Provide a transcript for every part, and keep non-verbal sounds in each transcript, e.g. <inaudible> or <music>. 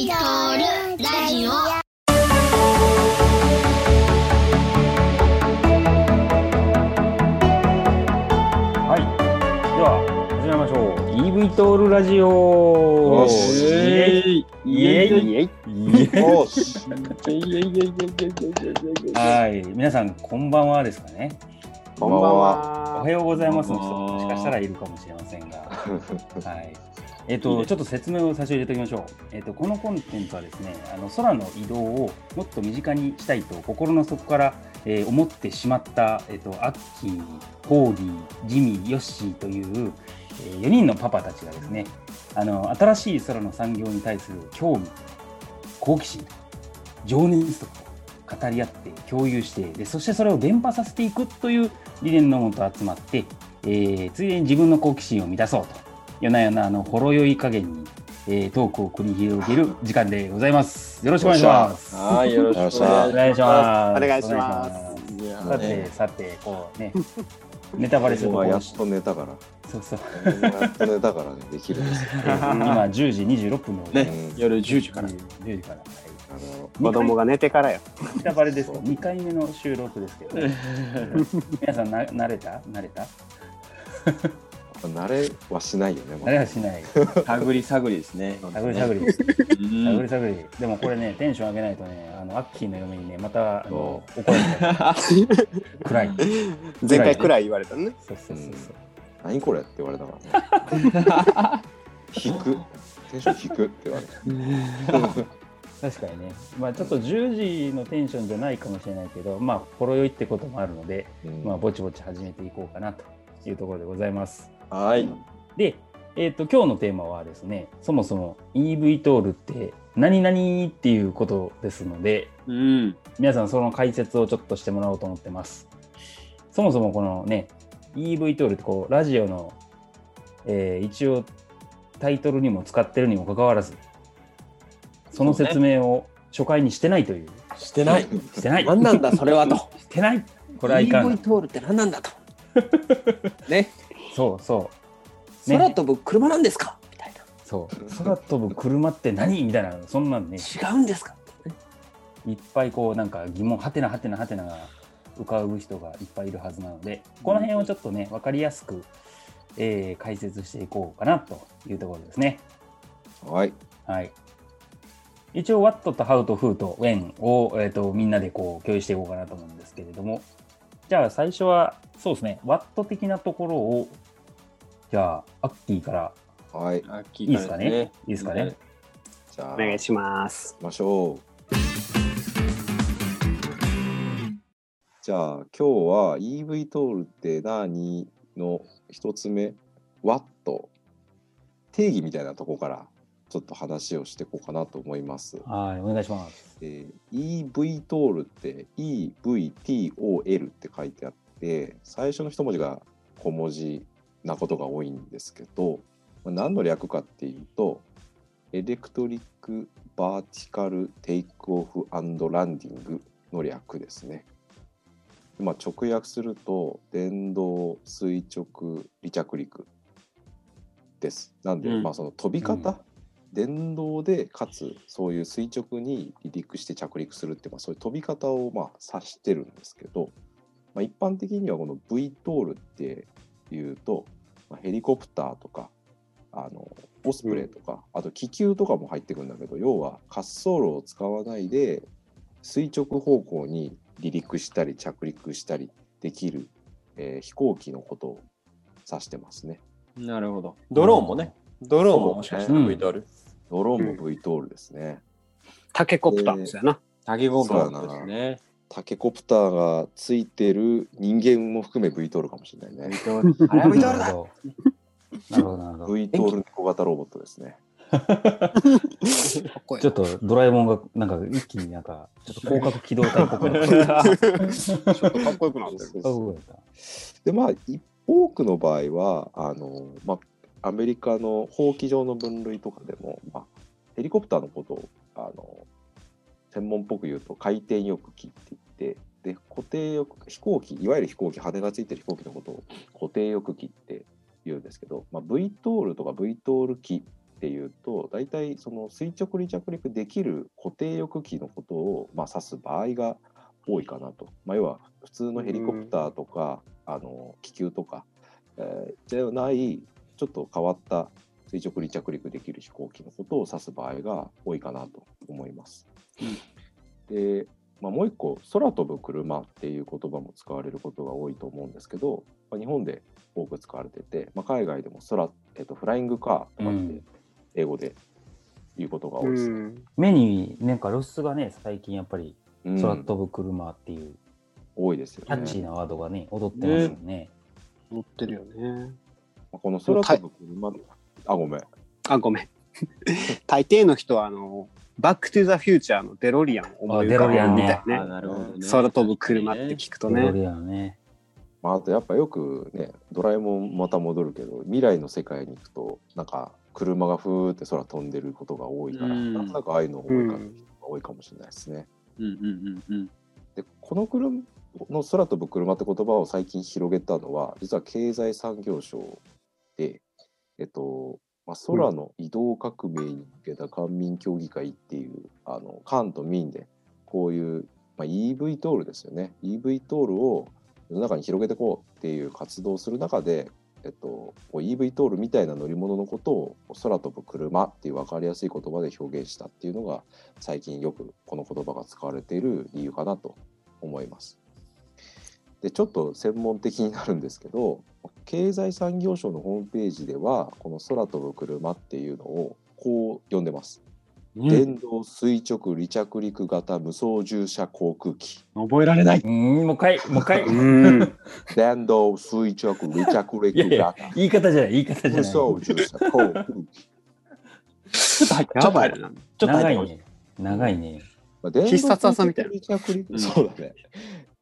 ビトールラジオはい。では、始めましょう。EV トールラジオよしイエイイエイイエイイエイよし。はい。皆さん、こんばんはですかね。こんばんは。おはようございますの人もしかしたらいるかもしれませんが。<laughs> はい。えっ、と、ちょっと説明を最初に入れておきましょう。えっ、と、このコンテンツはですね、あの空の移動をもっと身近にしたいと、心の底から、えー思ってしまった、えっ、と、アッキー、ホーリー、ジミー、ヨッシーという、え4人のパパたちがですね、あの、新しい空の産業に対する興味、好奇心、情熱と語り合って共有してでそしてそれを伝播させていくという理念のもと集まって、えーついでに自分の好奇心を満たそうと夜な夜なあのほろ酔い加減に、えートークを繰り広げる時間でございます。よろしくお願いします。はい、よろしくお願いしおます。願いします。お願いします。さてねさてこうねネタバレするところ。今やっと寝たから。そうそう。やっと寝たからね、できるんですよ。え <laughs> ー今10時26分の。ね。うん夜10時から。10時から、はいあの子供が寝てからよ。ネタバレです。2回目の収録ですけど、皆さんな慣れた？慣れた？慣れはしないよね。慣れはしない。探り探りですね。<laughs> 探り探り。う探りん探り。でもこれねテンション上げないとねあのアッキーの嫁にねまたあの怒られちゃう暗い前回くらい言われたのね。そうそうそうそう。何これって言われたからね。<laughs> 引く。テンション引くって言われた。<laughs> 確かにね。まあちょっと10時のテンションじゃないかもしれないけどまあほろ酔いってこともあるのでうん。まあぼちぼち始めていこうかなというところでございますはい。でえっ、と今日のテーマはですねそもそも EV トールって何々っていうことですのでうん。皆さんその解説をちょっとしてもらおうと思ってます。そもそもこのね、EV トールってこう、ラジオの、えー一応タイトルにも使ってるにもかかわらず、その説明を初回にしてないという、してない。してない、何なんだ、それはと。<laughs> してない、これはいか EV ん。トールって何なんだと。<laughs> ね。そうそう、ね空飛ぶ車なんですか？みたいな。そう、空飛ぶ車って何？みたいな、そんなんね、違うんですか？いっぱいこう、なんか疑問、はてなはてなはてなが浮かぶ人がいっぱいいるはずなので、この辺をちょっとね、わかりやすく、えー解説していこうかなというところですね。はい。はい。一応、What と How と Who と When を、えー、とみんなでこう共有していこうかなと思うんですけれども、じゃあ最初は、そうですね、What 的なところを、じゃあ、アッキーからはい。あいいいですかね？いいですかね？じゃあ、お願いします。行きましょう。じゃあ今日は EV トールって何の一つ目？What 定義みたいなとこからちょっと話をしていこうかなと思います。はい、お願いします。えー EV トールって EVTOL って書いてあって最初の一文字が小文字なことが多いんですけど、まあ何の略かっていうとエレクトリック・バーティカル・テイクオフ・アンド・ランディングの略ですね。まあ、直訳すると電動垂直離着陸です。なんで、うんまあその飛び方、うん電動でかつそういう垂直に離陸して着陸するって、まあ、そういう飛び方をまあ指してるんですけど、まあ、一般的にはこの V トールっていうと、まあ、ヘリコプターとかあのオスプレイとか、あと気球とかも入ってくるんだけど要は滑走路を使わないで垂直方向に離陸したり着陸したりできる、えー飛行機のことを指してますね。なるほど。ドローンもね。ドローンももしかし V トール。ドローンも V トールですね。タケコプターですよな。タゲゴプターですね。タケコプターがついてる人間も含め V トールかもしれないね。あれは V トールだなるほど。V トール小型ロボットですね。<laughs> ちょっとドラえもんがなんか一気になんかちょっと広角機動隊っぽくなっちょっとかっこよくなってる。<laughs> でまあ一多くの場合はあの、まあ、アメリカの法規上の分類とかでも、まあ、ヘリコプターのことをあの専門っぽく言うと回転翼機って言ってで固定翼飛行機いわゆる飛行機羽がついてる飛行機のことを固定翼機って言うんですけど、まあ、V トールとか V トール機っていうと大体その垂直離着陸できる固定翼機のことを、まあ、指す場合が多いかなと、まあ、要は普通のヘリコプターとか、あの気球とか、えーではないちょっと変わった垂直離着陸できる飛行機のことを指す場合が多いかなと思います。で、まあ、もう一個空飛ぶ車っていう言葉も使われることが多いと思うんですけど、まあ、日本で多く使われてて、まあ、海外でも空、えっと、フライングカーとかって英語で言うことが多いですね。うん目になんか露出がね、最近やっぱりうん空飛ぶ車っていう多いですよね。キャッチーなワードがね、踊ってますよね。乗ってるよね。まあこの空飛ぶ車、あ、ごめん。あ、ごめん。<laughs> 大抵の人は、あの、バックトゥザフューチャーのデロリアンを思い浮かべるみたい。なるほどね。空飛ぶ車って聞くとね。デロリアンね。まあ、あとやっぱよくね、ドラえもんまた戻るけど、未来の世界に行くと、なんか車がふーって空飛んでることが多いから、うんなんとなくああいうのを思い浮かべる人が多いかもしれないですね。うんうんうんうん。で、この車の空飛ぶ車って言葉を最近広げたのは、実は経済産業省で、えっと、まあ、空の移動革命に向けた官民協議会っていう、あの官と民でこういう、まあ、EV トールですよね EV トールを世の中に広げていこうっていう活動をする中で、えっと、EV トールみたいな乗り物のことを空飛ぶ車っていう分かりやすい言葉で表現したっていうのが最近よくこの言葉が使われている理由かなと思います。でちょっと専門的になるんですけど経済産業省のホームページではこの空飛ぶ車っていうのをこう呼んでます。電動垂直離着陸型無操縦者航空機覚えられない。うん、もう一回、もう一回。うん。<laughs> 電動垂直離着いやいや陸型言い方じゃない、言い方じゃ無ない。操縦者航空機ちょっと入っやばいな。ちょっと。長いね。長いね。まあ電動必殺技みたいな垂直離着陸うんそうだね。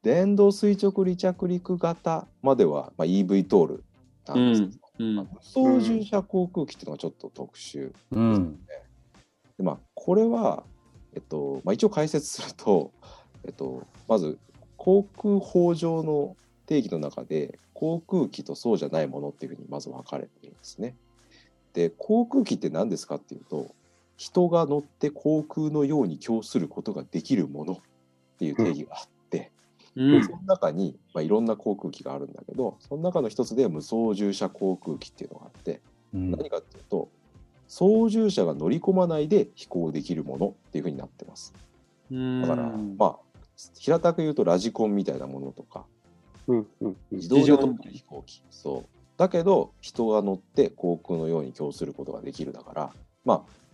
電動垂直離着陸型までは、まあ、EV トールなんですけど、うんまあ無操縦者航空機っていうのがちょっと特殊うん。で、まあ、これは、えっとまあ、一応解説すると、<laughs> えっと、まず航空法上の定義の中で航空機とそうじゃないものっていうふうにまず分かれてるんですね。で航空機って何ですかっていうと人が乗って航空のように供することができるものっていう定義があって、うん。その中に、まあ、いろんな航空機があるんだけどその中の一つで無操縦者航空機っていうのがあってうん。何かっていうと操縦者が乗り込まないで飛行できるものっていうふうになってます。うん。だから、まあ平たく言うとラジコンみたいなものとかうんうんうん。自動で飛ぶ飛行機。そう。だけど人が乗って航空のように供することができるだからまあ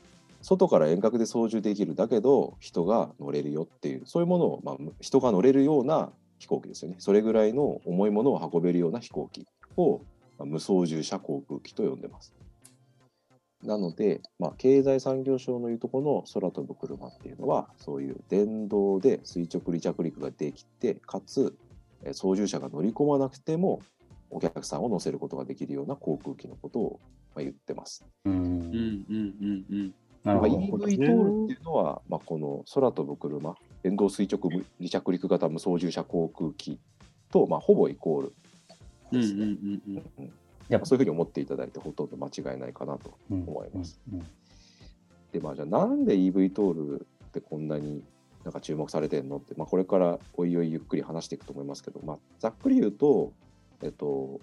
外から遠隔で操縦できるだけど人が乗れるよっていうそういうものを、まあ、人が乗れるような飛行機ですよねそれぐらいの重いものを運べるような飛行機を、まあ無操縦者航空機と呼んでます。なので、まあ、経済産業省のいうところの空飛ぶ車っていうのはそういう電動で垂直離着陸ができてかつえー操縦者が乗り込まなくてもお客さんを乗せることができるような航空機のことをまあ言ってます。う。うんんうんうんうんまあ、なるほ EV ど。トールっていうのは、まあ、この空飛ぶ車電動垂直離着陸型無操縦者航空機と、まあ、ほぼイコールうんうんですね。うんうんうんやっぱまあそういうふうに思っていただいてほとんど間違いないかなとうん思います。うんでまあじゃあなんで EV トールってこんなになんか注目されてるのって、まあ、これからおいおいゆっくり話していくと思いますけど、まあ、ざっくり言うと、えっと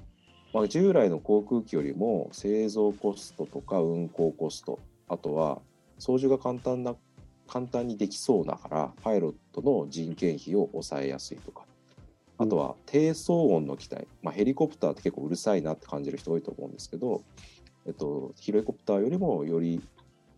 まあ、従来の航空機よりも製造コストとか運航コストあとは操縦が簡単な簡単にできそうだからパイロットの人件費を抑えやすいとかあとは低騒音の機体、まあ、ヘリコプターって結構うるさいなって感じる人多いと思うんですけど、えっと、ヘリコプターよりもより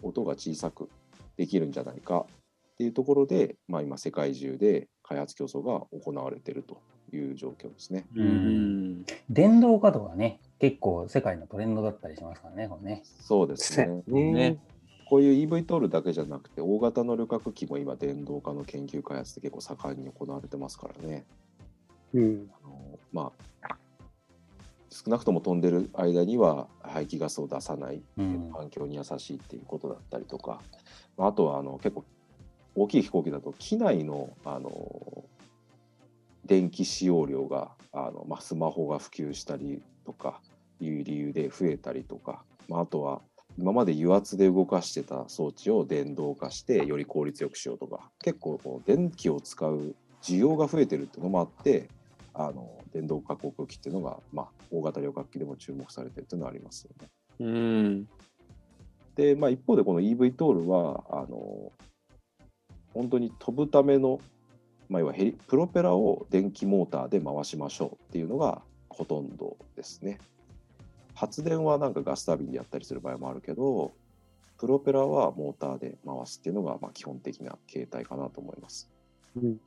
音が小さくできるんじゃないかっていうところで、まあ、今世界中で開発競争が行われているという状況ですね。うん電動化とかね、結構世界のトレンドだったりしますからね、これね。そうですね。<laughs> ねねこういう EV トールだけじゃなくて大型の旅客機も今電動化の研究開発って結構盛んに行われてますからね。うん。あのまあ少なくとも飛んでる間には排気ガスを出さない、うん。環境に優しいっていうことだったりとか、まあ、あとはあの結構大きい飛行機だと機内のあの電気使用量があの、まあ、スマホが普及したりとかいう理由で増えたりとか、まあ、あとは今まで油圧で動かしてた装置を電動化してより効率よくしようとか結構こう電気を使う需要が増えてるっていうのもあってあの電動化航空機っていうのが、まあ、大型旅客機でも注目されてるっていうのはありますよね。うん。で、まあ、一方でこの EV トールはあの本当に飛ぶための、まあ、要はヘリプロペラを電気モーターで回しましょうっていうのがほとんどですね。発電はなんかガスタービンでやったりする場合もあるけどプロペラはモーターで回すっていうのがまあ基本的な形態かなと思います。うん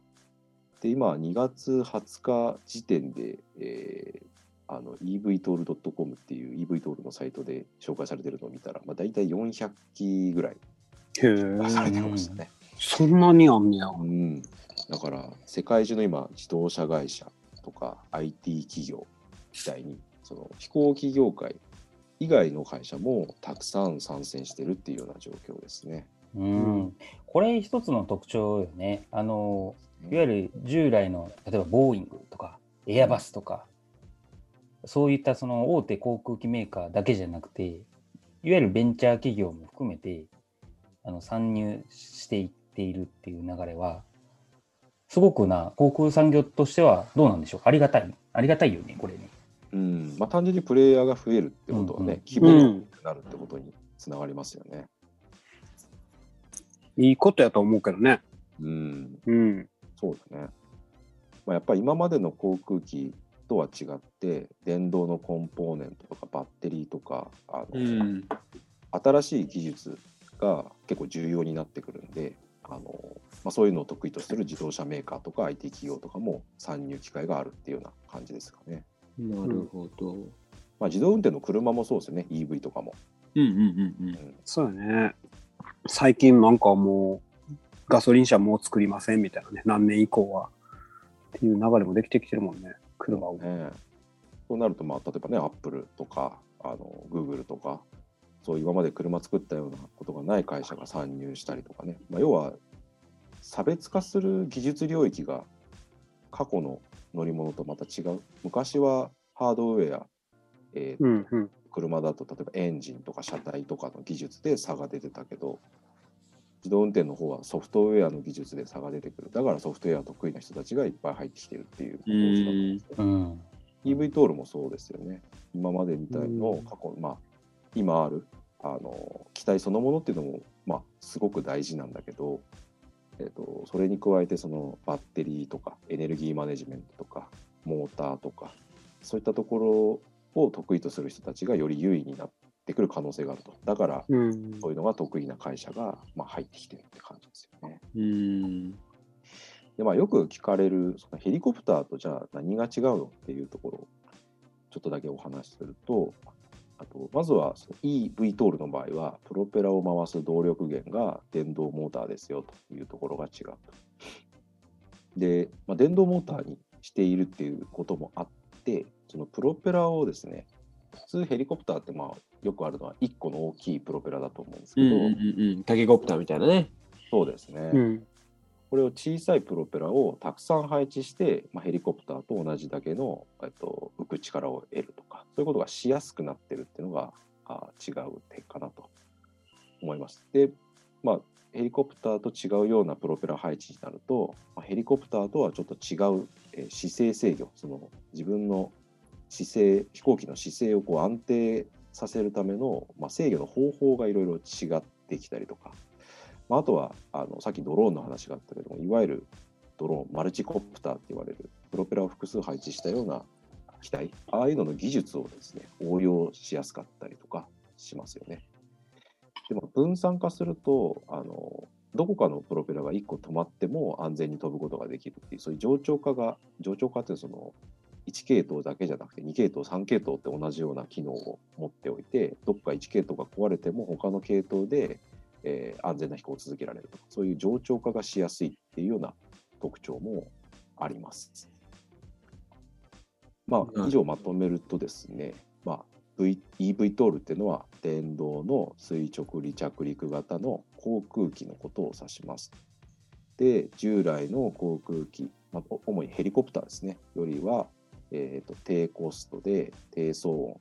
で今2月20日時点で、えーあの evtool.com っていう EVTOL のサイトで紹介されてるのを見たら、まあ、大体400機ぐらい出されてましたね。そんなにあんねや。うん、だから世界中の今自動車会社とか IT 企業みたいにその飛行機業界以外の会社もたくさん参戦してるっていうような状況ですね。うん、これ一つの特徴よね。あの、いわゆる従来の、例えばボーイングとか、エアバスとか、そういったその大手航空機メーカーだけじゃなくて、いわゆるベンチャー企業も含めて、あの参入していっているっていう流れは、すごくな、航空産業としてはどうなんでしょう？ありがたい。ありがたいよね、これね。うんまあ、単純にプレイヤーが増えるってことはね、うんうん規模がなるってことにつながりますよね。いいことやと思うけどね。うん、うん。そうだね。まあ、やっぱり今までの航空機とは違って、電動のコンポーネントとかバッテリーとか、あのうん。新しい技術が結構重要になってくるんで、あのまあ、そういうのを得意とする自動車メーカーとか IT 企業とかも参入機会があるっていうような感じですかね。なるほど。まあ、自動運転の車もそうですよね、EV とかも。うんうんうんうん。そうやね。最近なんかもう、ガソリン車もう作りませんみたいなね。何年以降は。っていう流れもできてきてるもんね。車を。ねそうなると、まあ、例えばね、アップルとか、あの Google とか、そういう今まで車作ったようなことがない会社が参入したりとかね、まあ、要は差別化する技術領域が過去の乗り物とまた違う。昔はハードウェア、えーうんうん。車だと例えばエンジンとか車体とかの技術で差が出てたけど自動運転の方はソフトウェアの技術で差が出てくるだからソフトウェア得意な人たちがいっぱい入ってきてるっていう構図だと思うんですねうん。EV トールもそうですよね今までみたいのうん過去まあ今あるあの機体そのものっていうのもまあすごく大事なんだけどえっとそれに加えてそのバッテリーとかエネルギーマネジメントとかモーターとかそういったところを得意とする人たちがより優位になってくる可能性があるとだからうんそういうのが得意な会社が、まあ、入ってきてるって感じですよね。うん。でまあ、よく聞かれるそのヘリコプターとじゃあ何が違うのっていうところをちょっとだけお話しするとあとまずはその EV トールの場合はプロペラを回す動力源が電動モーターですよというところが違うと。で、まあ、電動モーターにしているっていうこともあってそのプロペラをですね普通ヘリコプターってまあよくあるのは1個の大きいプロペラだと思うんですけど、うんうんうん。タケコプターみたいなね。そうですね。うん。これを小さいプロペラをたくさん配置して、まあ、ヘリコプターと同じだけの、えっと、浮く力を得るとかそういうことがしやすくなってるっていうのがあ違う点かなと思います。で、まあ、ヘリコプターと違うようなプロペラ配置になると、まあ、ヘリコプターとはちょっと違う、えー姿勢制御その自分の姿勢飛行機の姿勢をこう安定させるための、まあ、制御の方法がいろいろ違ってきたりとかまあ、あとはあのさっきドローンの話があったけどもいわゆるドローンマルチコプターって言われるプロペラを複数配置したような機体ああいうのの技術をですね応用しやすかったりとかしますよね。でも分散化するとあのどこかのプロペラが1個止まっても安全に飛ぶことができるっていうそういう冗長化が冗長化っていうその1系統だけじゃなくて2系統3系統って同じような機能を持っておいてどっか1系統が壊れても他の系統でえー安全な飛行を続けられるとかそういう冗長化がしやすいっていうような特徴もあります。まあ、以上まとめるとですね、まあ v、EV トールっていうのは電動の垂直離着陸型の航空機のことを指します。で従来の航空機、まあ、お主にヘリコプターですねよりは、えーと低コストで低騒音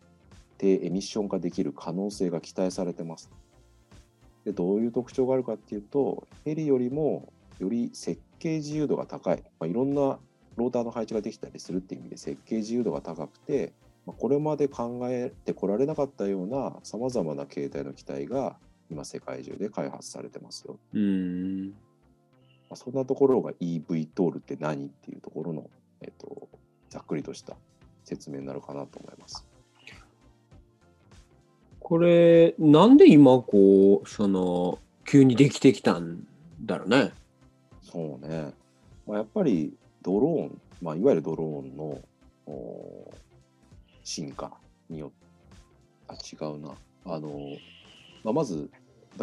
低エミッション化できる可能性が期待されてます。でどういう特徴があるかっていうとヘリよりもより設計自由度が高い、まあ、いろんなローターの配置ができたりするっていう意味で設計自由度が高くて、まあ、これまで考えてこられなかったようなさまざまな形態の機体が今世界中で開発されてますよ。うん。まあ、そんなところが EV トールって何っていうところの、えっと、ざっくりとした説明になるかなと思います。これ、なんで今、こう、その、急にできてきたんだろうね。そうね。まあ、やっぱりドローン、まあ、いわゆるドローンのお進化によって、あ、違うな。あの、まあ、まず、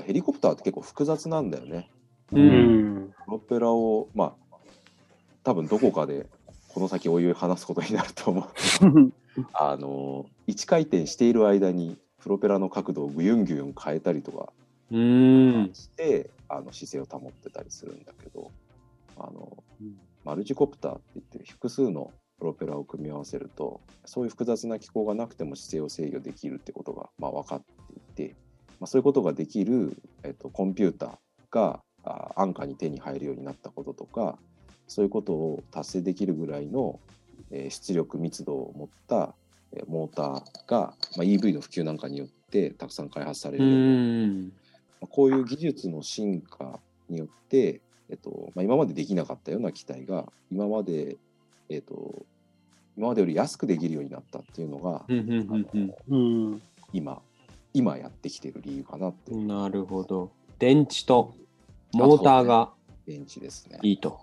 ヘリコプターって結構複雑なんだよね。う。うんん。プロペラを、まあ、多分どこかでこの先おいおい話すことになると思う。<laughs> あの、1回転している間にプロペラの角度をぐゆんぐゆん変えたりとかうん。して、あの姿勢を保ってたりするんだけど、あの、うんマルチコプターって言って複数のプロペラを組み合わせるとそういう複雑な機構がなくても姿勢を制御できるってことが、まあ、分かっていて、まあ、そういうことができる、えっと、コンピューターがあ安価に手に入るようになったこととかそういうことを達成できるぐらいの、えー出力密度を持った、えーモーターが、まあ、EV の普及なんかによってたくさん開発されうるよう。まあこういう技術の進化によって、えっとまあ、今までできなかったような機体が今まで、えっと、今までより安くできるようになったっていうのが、うんうんうんうんうん。今今やってきてる理由かなってなるほど。電池とモーターが電池ですね。いいと。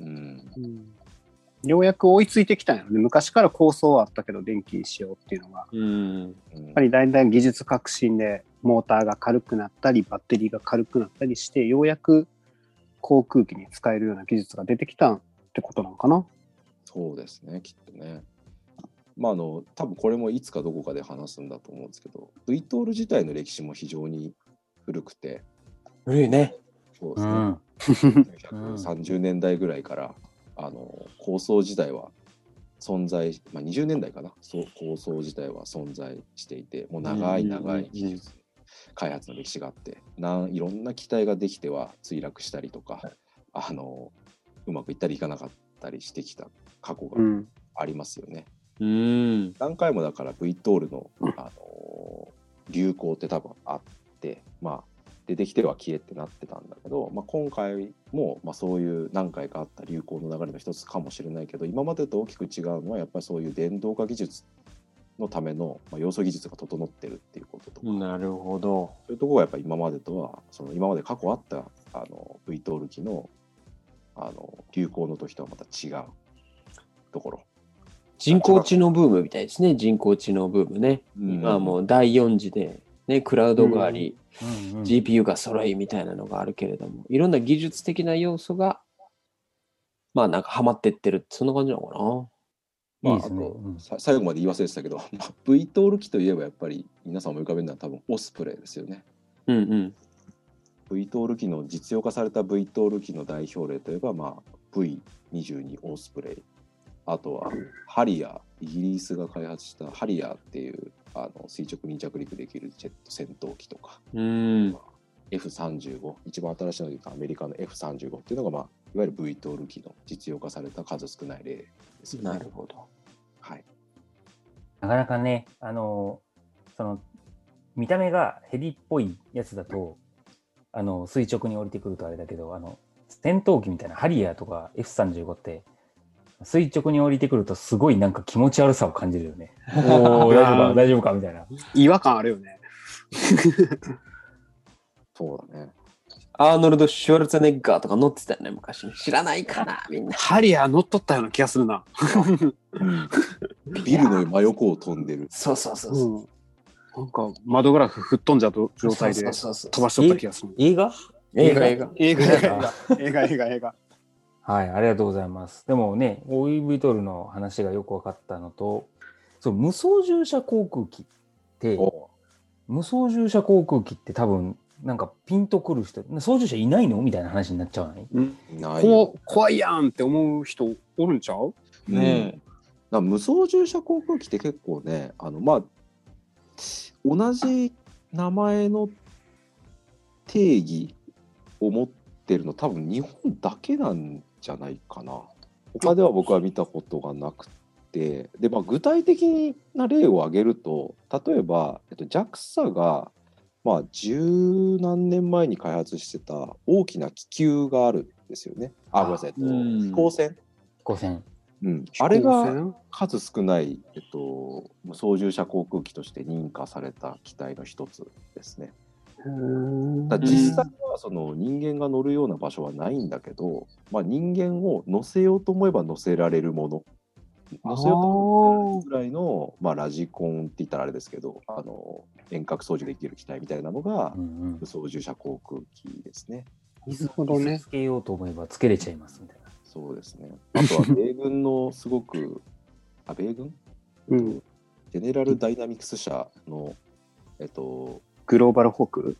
うんうんようやく追いついてきたんやろね。昔から構想はあったけど、電気にしようっていうのが。うん。うんやっぱりだんだん技術革新で、モーターが軽くなったり、バッテリーが軽くなったりして、ようやく航空機に使えるような技術が出てきたってことなのかな。そうですねきっとね。まああの多分これもいつかどこかで話すんだと思うんですけど V トール自体の歴史も非常に古くて古いね。そうですね、うん。<laughs> 1930年代ぐらいから、あの構想自体は存在、まあ、20年代かなそう構想自体は存在していてもう長い長い技術開発の歴史があってなんいろんな機体ができては墜落したりとかあのうまくいったりいかなかったりしてきた過去がうん。ありますよね。うん。何回もだから V トールの、あの流行って多分あってまあ出てきては消えってなってたんだけど、まあ、今回も、まあ、そういう何回かあった流行の流れの一つかもしれないけど今までと大きく違うのはやっぱりそういう電動化技術のための、まあ、要素技術が整ってるっていうこととか、なるほど。そういうところがやっぱ今までとはその今まで過去あったあの V トール機のあの流行の時とはまた違うところ。人工知能ブームみたいですね。人工知能ブームね。今はもう第4次で、ね、クラウドがあり、うんうん GPU が揃いみたいなのがあるけれども、いろんな技術的な要素が、まあなんかハマってってるって、そんな感じなのかまあ、あとうんさ最後まで言い忘れてたけど、<laughs> まあ V トール機といえばやっぱり皆さん思い浮かべるのは多分オスプレイですよね。な。うんうん。V トール機の実用化された V トール機の代表例といえば、まあ、V22 オスプレイあとはハリアーイギリスが開発したハリアーっていうあの垂直に着陸できるジェット戦闘機とかうん。F35 一番新しいので言うとアメリカの F35 っていうのが、まあ、いわゆる V トール機の実用化された数少ない例ですよね。なるほど。はい、なかなかね、あの、その、見た目がヘリっぽいやつだと、あの、垂直に降りてくるとあれだけど、あの、戦闘機みたいなハリアーとか F35 って、垂直に降りてくるとすごいなんか気持ち悪さを感じるよね。<laughs> おお大丈夫か？大丈夫か？みたいな。違和感あるよね。<laughs> そうだね。アーノルド・シュワルツェネッガーとか乗ってたよね、昔。知らないかな、みんな。ハリアー乗っとったような気がするな。<laughs> ビルの真横を飛んでる。そうそうそうそう。うん。なんか窓ガラス吹っ飛んじゃう状態でそうそうそう飛ばしとった気がする。映画映画？映画。映画映画映画映画映画映画。はい、ありがとうございます。でもね、OEV トールの話がよく分かったのと、そう無操縦者航空機って、お無操縦者航空機って多分、なんかピンとくる人、操縦者いないのみたいな話になっちゃわない？うん。ない怖いやんって思う人おるんちゃう？ねえ。無操縦者航空機って結構ね、あのまあ、同じ名前の定義を持ってるの多分日本だけなんじゃないかな。他では僕は見たことがなくてで、まあ、具体的な例を挙げると例えば、えっと、JAXA がまあ十何年前に開発してた大きな気球があるんですよね。あ、ごめんなさい、えっと、うん飛行船？うん、あれが飛行数少ない、えっと、操縦者航空機として認可された機体の一つですね。船だ実際はその人間が乗るような場所はないんだけど、まあ、人間を乗せようと思えば乗せられるもの乗せようと思えば乗せられるぐらいの、まあ、ラジコンって言ったらあれですけどあの遠隔操縦できる機体みたいなのがうんうん。操縦者航空機ですね。なるほどねつけようと思えばつけれちゃいますみたいな。そうですね。あとは米軍のすごく、あ、米軍？うんジェネラルダイナミクス社の、えっと、グローバルホーク？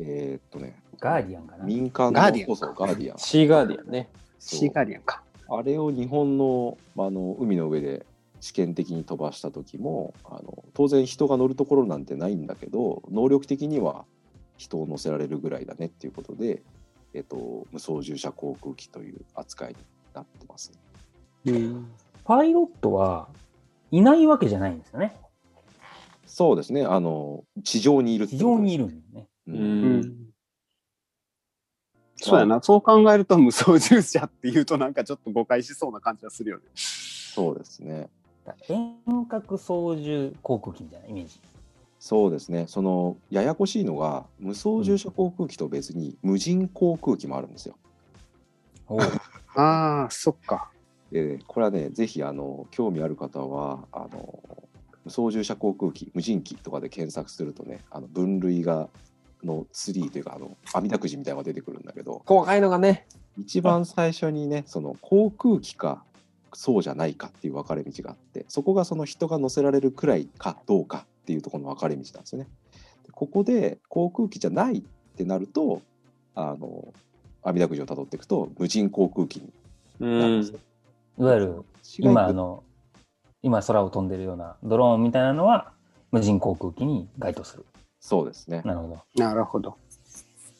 えーっとね、ガーディアンかな。民間のガーディアンそうそうガーディアン。シーガーディアンね。シーガーディアンかあれを日本のまああの海の上で試験的に飛ばした時もあの当然人が乗るところなんてないんだけど能力的には人を乗せられるぐらいだねっていうことで、えっと、無操縦者航空機という扱いになってます、うんパイロットはいないわけじゃないんですよね。そうですね。あの地上にいるって地上にいるんですね。ううん。んそうやな。そう考えると無操縦者っていうとなんかちょっと誤解しそうな感じがするよね。そうですね。遠隔操縦航空機みたいなイメージ。そうですね。そのややこしいのが無操縦者航空機と別に無人航空機もあるんですよ。おう。<laughs> ああそっか。でこれはね、ぜひあの興味ある方はあの無操縦者航空機、無人機とかで検索するとね、あの分類がのツリーというかあの網だくじみたいなのが出てくるんだけど、細かいのがね。一番最初にね、その航空機かそうじゃないかっていう分かれ道があって、そこがその人が乗せられるくらいかどうかっていうところの分かれ道なんですよね。でここで航空機じゃないってなると、あの網だくじをたどっていくと無人航空機にうなるんですよ。いわゆる今あの今空を飛んでるようなドローンみたいなのは無人航空機に該当する。そうですね。なるほど。なるほど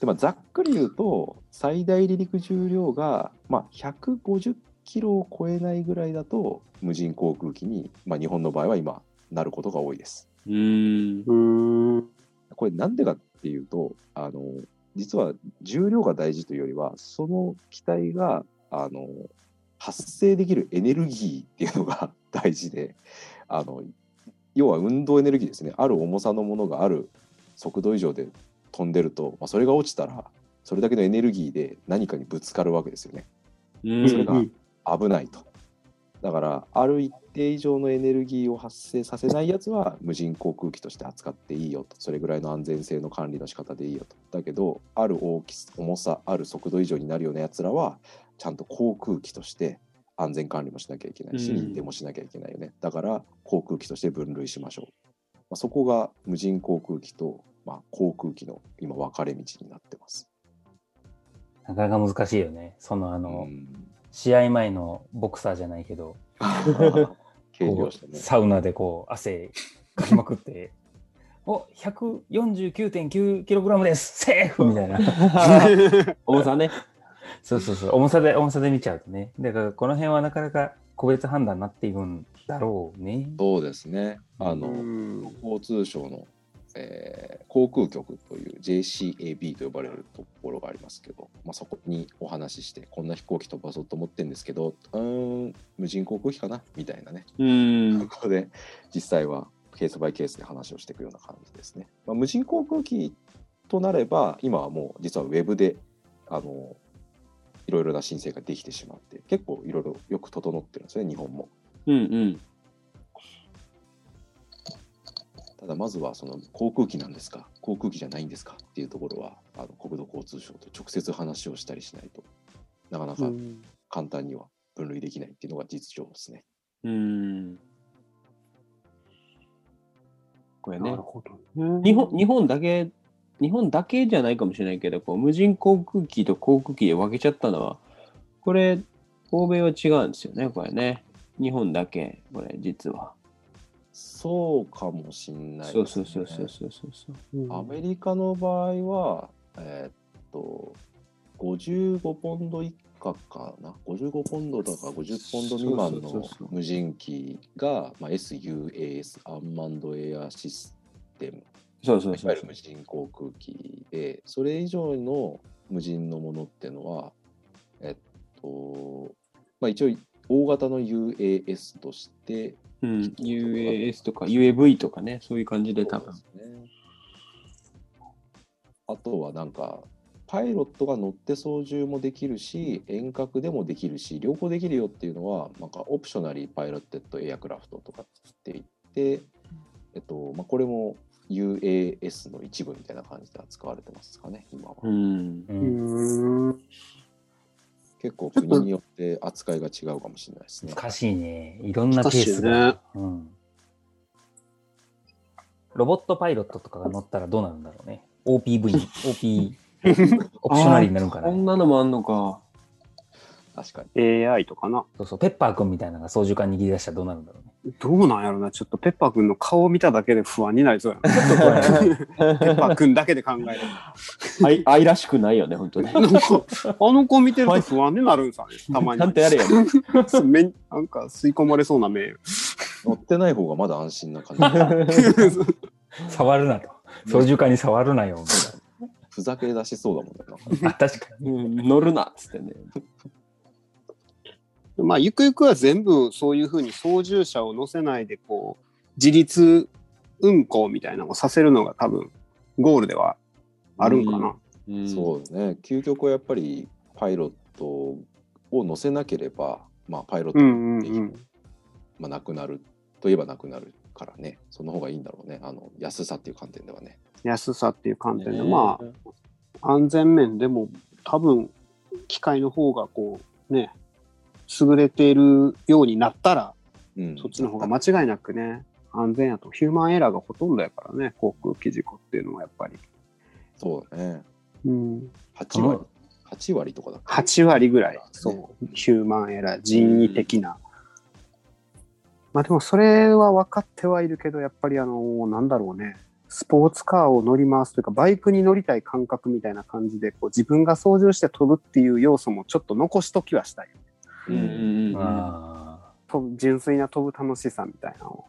でまあ、ざっくり言うと最大離陸重量が、まあ、150キロを超えないぐらいだと無人航空機に、まあ、日本の場合は今なることが多いです。うんこれなんでかっていうとあの実は重量が大事というよりはその機体があの発生できるエネルギーっていうのが <laughs> 大事であの要は運動エネルギーですね。ある重さのものがある速度以上で飛んでると、まあ、それが落ちたらそれだけのエネルギーで何かにぶつかるわけですよね。うん。それがうん危ないと。だからある一定以上のエネルギーを発生させないやつは無人航空機として扱っていいよと。それぐらいの安全性の管理の仕方でいいよと。だけどある大きさ重さある速度以上になるようなやつらはちゃんと航空機として安全管理もしなきゃいけないし、うん。認定もしなきゃいけないよね。だから航空機として分類しましょう、まあ、そこが無人航空機と、まあ、航空機の今分かれ道になってます。なかなか難しいよね。そのあの、うん。試合前のボクサーじゃないけど、<laughs> ね。サウナでこう汗かきまくって、<laughs> お149.9キログラムです。セーフみたいな。<laughs> 重さね。そうそうそう。重さで、重さで見ちゃうとね。だからこの辺はなかなか個別判断になっていくんだろうね。そうですねあの、うん交通省の、えー航空局という JCAB と呼ばれるところがありますけど、まあ、そこにお話ししてこんな飛行機飛ばそうと思ってるんですけどうーん無人航空機かな？みたいなねうん。ここで実際はケースバイケースで話をしていくような感じですね。まあ、無人航空機となれば今はもう実はウェブであのいろいろな申請ができてしまって結構いろいろよく整ってるんですね日本も。うんうん。ただまずはその航空機なんですか？航空機じゃないんですか？っていうところはあの国土交通省と直接話をしたりしないとなかなかうん簡単には分類できないっていうのが実情ですね。うん。これねなる。ほどね日本日本だけ、日本だけじゃないかもしれないけど、こう無人航空機と航空機で分けちゃったのは、これ、欧米は違うんですよね、これね。日本だけ、これ、実は。そうかもしんないそうですねそうそうそうそうそう。うんアメリカの場合は、えーっと、55ポンド以下かな、55ポンドだから50ポンド未満の無人機が、まあ、SUAS、 Unmanned Air System、そうそうそういわゆる無人航空機で、それ以上の無人のものっていうのは、えっと、まあ、一応、大型の UAS として、うん、UAS とか UAV とかね、そういう感じで多分。ね。あとはなんかパイロットが乗って操縦もできるし遠隔でもできるし両方できるよっていうのはなんか Optionally Piloted Aircraft とかって言って、えっとまあ、これも UAS の一部みたいな感じで扱われてますかね今は、うん。ううんん。結構国によって扱いが違うかもしれないですね難しいね。いろんなケースが。うんロボットパイロットとかが乗ったらどうなるんだろうね。OPV、OP、<laughs> オプショナリーになるんかなこ。んなのもあんのか。確かに AI とかな。そうそう、ペッパーくんみたいなのが操縦桿握り出したらどうなるんだろうね。どうなんやろな。ちょっとペッパーくんの顔を見ただけで不安になりそうやな。<laughs> ペッパーくんだけで考える愛愛らしくないよね、本当に。<laughs> あの子見てると不安になるんさね。たまに。ちゃんとやれよ。<laughs> なんか吸い込まれそうな目。乗ってない方がまだ安心な感じ触るなと。操縦桿に触るなよ。みたいふざけ出しそうだもんあ、確かに。うん乗るなっつってね。まあ、ゆくゆくは全部そういうふうに操縦者を乗せないで、こう、自立運行みたいなのをさせるのが多分、ゴールではあるんかな。うん。そうですね。究極はやっぱりパイロットを乗せなければ、まあ、パイロットうんの。まあ、なくなるといえばなくなるからね。その方がいいんだろうね。あの安さっていう観点ではね。安さっていう観点で、ねまあ、安全面でも多分、機械の方がこう、ね、優れているようになったら、うん。そっちの方が間違いなくね、安全やと。ヒューマンエラーがほとんどやからね、航空機事故っていうのはやっぱり。そうだね。うん、8割。8割とかだっけ？8割ぐらい、ねそう、ヒューマンエラー、人為的な。まあでもそれは分かってはいるけど、やっぱりあの、なんだろうね、スポーツカーを乗り回すというか、バイクに乗りたい感覚みたいな感じで、こう自分が操縦して飛ぶっていう要素もちょっと残しときはしたい。うんうんうんあ飛ぶ純粋な飛ぶ楽しさみたいなのを。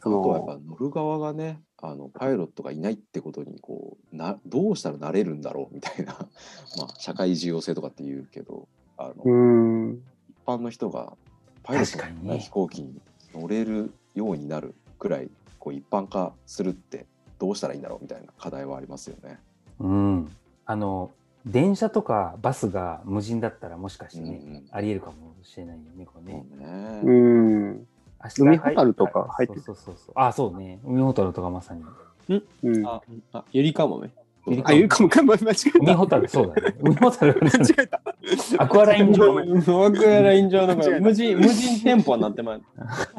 あそとはやっぱの、乗る側がねあのパイロットがいないってことにこうなどうしたらなれるんだろうみたいな <laughs> まあ社会重要性とかって言うけどあの、うん、一般の人がパイロットの飛行機に乗れるようになるくらいこう一般化するってどうしたらいいんだろうみたいな課題はありますよね。ーうん。あの、電車とかバスが無人だったらもしかしてね、うんうんありえるかもしれないよね、これね。そうねうん、海ほたるとか入ってる？そうそうそうそう。あ、そうね。海ほたるとかまさに。うん。あ、あゆりかもね。そうだあ、ゆりかもか間違えた。海ほたる、そうだね。海ほたるはね間違えた。アクアライン上。ワークエアライン上の無人、無人店舗になってまう。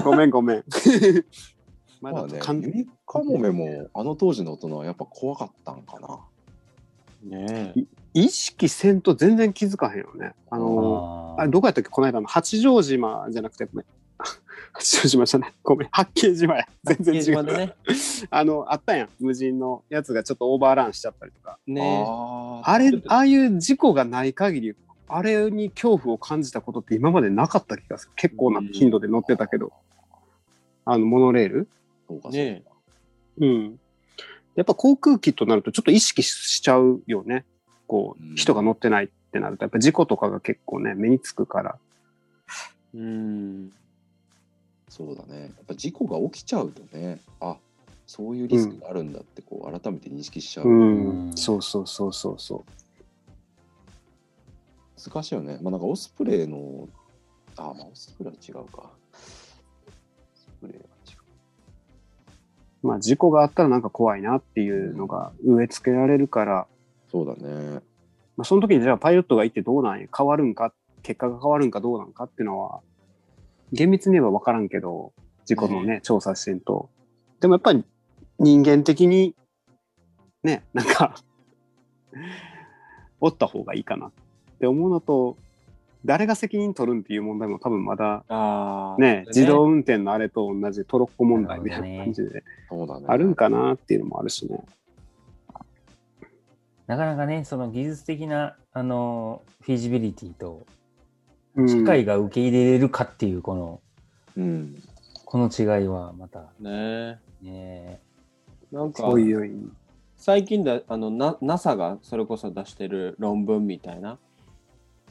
ごめんごめん。<laughs> ままあね、だかんゆりかもめもあの当時の大人はやっぱ怖かったんかな。ね意識せんと全然気づかへんよね。あの、ああれどこやったっけ？この間の八丈島じゃなくて、ごめん。<laughs> 八丈島じゃない。ごめん。八景島や。全然違う。ね。<laughs> あの、あったやん。無人のやつがちょっとオーバーランしちゃったりとか。ねああれ、ああいう事故がない限り、あれに恐怖を感じたことって今までなかった気がする。結構な頻度で乗ってたけど。あの、モノレール？そうかそうかねうん。やっぱ航空機となるとちょっと意識しちゃうよね。こうんう、人が乗ってないってなると、やっぱ事故とかが結構ね、目につくから。うん。そうだね。やっぱ事故が起きちゃうとね、あそういうリスクがあるんだってこう改めて認識しちゃう。うん。そうそうそうそうそ難しいよね。まあなんかオスプレイの、あ、まあオスプレイは違うか。オスプレイは違う。う。まあ事故があったらなんか怖いなっていうのが植え付けられるから、そうだね。まあその時にじゃあパイロットがいてどうなんや、変わるんか、結果が変わるんかどうなんかっていうのは、厳密に言えば分からんけど、事故のね、調査してんと。でもやっぱり人間的に、ね、なんか、<laughs> おった方がいいかなって思うのと、誰が責任取るんっていう問題も多分まだああ。ね、自動運転のあれと同じトロッコ問題みたいな感じでそうだね。あるんかなっていうのもあるしね。なかなかね、その技術的な、あの、フィジビリティと、うん社会が受け入れれるかっていう、この、うん。この違いはまた、ねね、なんかおいおい。最近だあのな NASA がそれこそ出してる論文みたいな、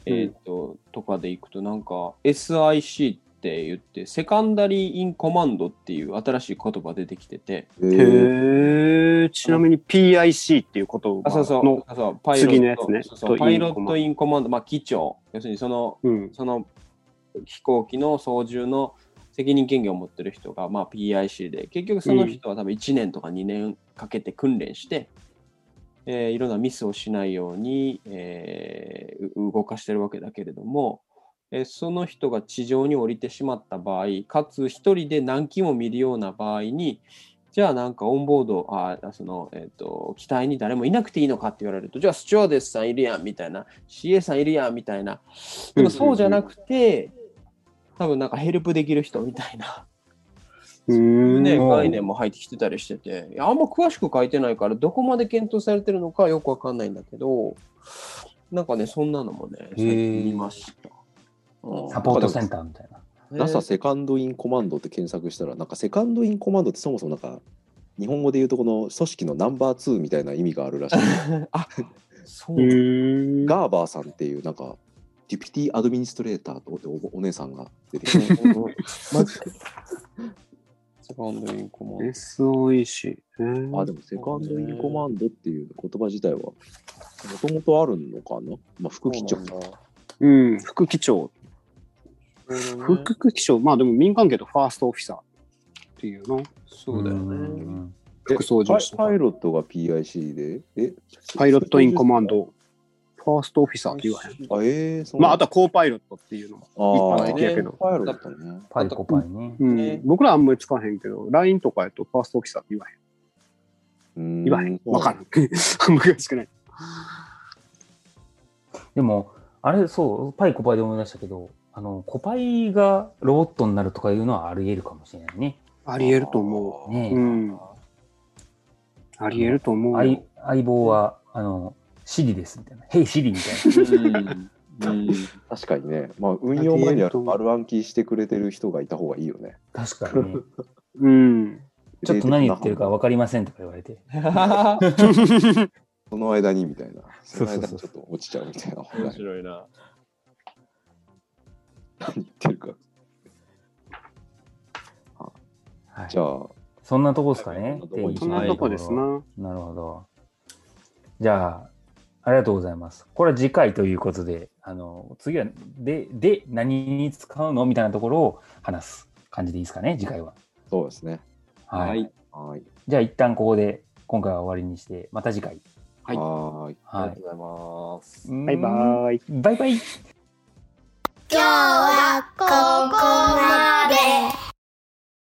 えっ、ととかでいくとなんか SIC って言ってセカンダリー・イン・コマンドっていう新しい言葉出てきてて。えー。へえ、ちなみに PIC っていうことあそうそう。パイロット次のやつね。そうそう。とパイロット・イン・コマンドまあ機長要するにそのうん。その飛行機の操縦の責任権限を持ってる人が、まあ、PIC で結局その人は多分1年とか2年かけて訓練して、えーいろんなミスをしないように、えーう動かしてるわけだけれども、えーその人が地上に降りてしまった場合かつ一人で何機も見るような場合にじゃあなんかオンボードあその、えー、と機体に誰もいなくていいのかって言われるとじゃあスチュワーデスさんいるやんみたいな CA さんいるやんみたいな。でもそうじゃなくて、多分なんかヘルプできる人みたいな、うそういうね、ん。概念も入ってきてたりしてて、いやあんま詳しく書いてないから、どこまで検討されてるのかよくわかんないんだけど、なんかね、そんなのもね、最近見ましサポートセンターみたいな。ね NASA セカンドインコマンドって検索したら、なんかセカンドインコマンドってそもそもなんか、日本語で言うとこの組織のナンバー2みたいな意味があるらしい。<laughs> あそうう。ん。ガーバーさんっていうなんか、デュピティアドミニストレーターとおお姉さんが出てきて、マジセカンドインコマンド SOEC。あ、でもセカンドインコマンドっていう言葉自体は、もともとあるのかな？まあ、副機長。うん、副機長。副機長、まあでも民間系とファーストオフィサーっていうの。そうだようね。ん副操縦士とかパイパイロットが PIC で、え？パイロットインコマンド、ファーストオフィサーって言わへん。あ、えー、そうまあ、あとはコーパイロットっていうのも。あ一般的やけどパイロットね。パイコパイね。うんね僕らあんまり使わへんけど、LINE とかやとファーストオフィサーって言わへん。うん言わへん。わからん。<laughs> あんま詳しくない。でも、あれ、そう、パイコパイで思い出したけど、あの、コパイがロボットになるとかいうのはあり得るかもしれないね。あり得ると思ねう。うん。あり得ると思う相よ。相棒は、あの、シリですみたいな。ヘイシリみたいな。確かにね、まあ、運用マニュアル丸暗記してくれてる人がいた方がいいよね。確かにね。<laughs> うん。ちょっと何言ってるか分かりませんとか言われて。その間にみたいな。その間にちょっと落ちちゃうみたいな。面白いな。何言ってるか。はい、じゃあ、そんなとこですかね。はいそんなとこですな。なるほど。じゃあ、ありがとうございます。これは次回ということで、あの、次は、で、で、何に使うの？みたいなところを話す感じでいいですかね、次回は。そうですね。はい。はいはい。じゃあ、一旦ここで、今回は終わりにして、また次回。はいはーい。はいありがとう。ございます。バイバーイ。バイバイ。今日はここまで。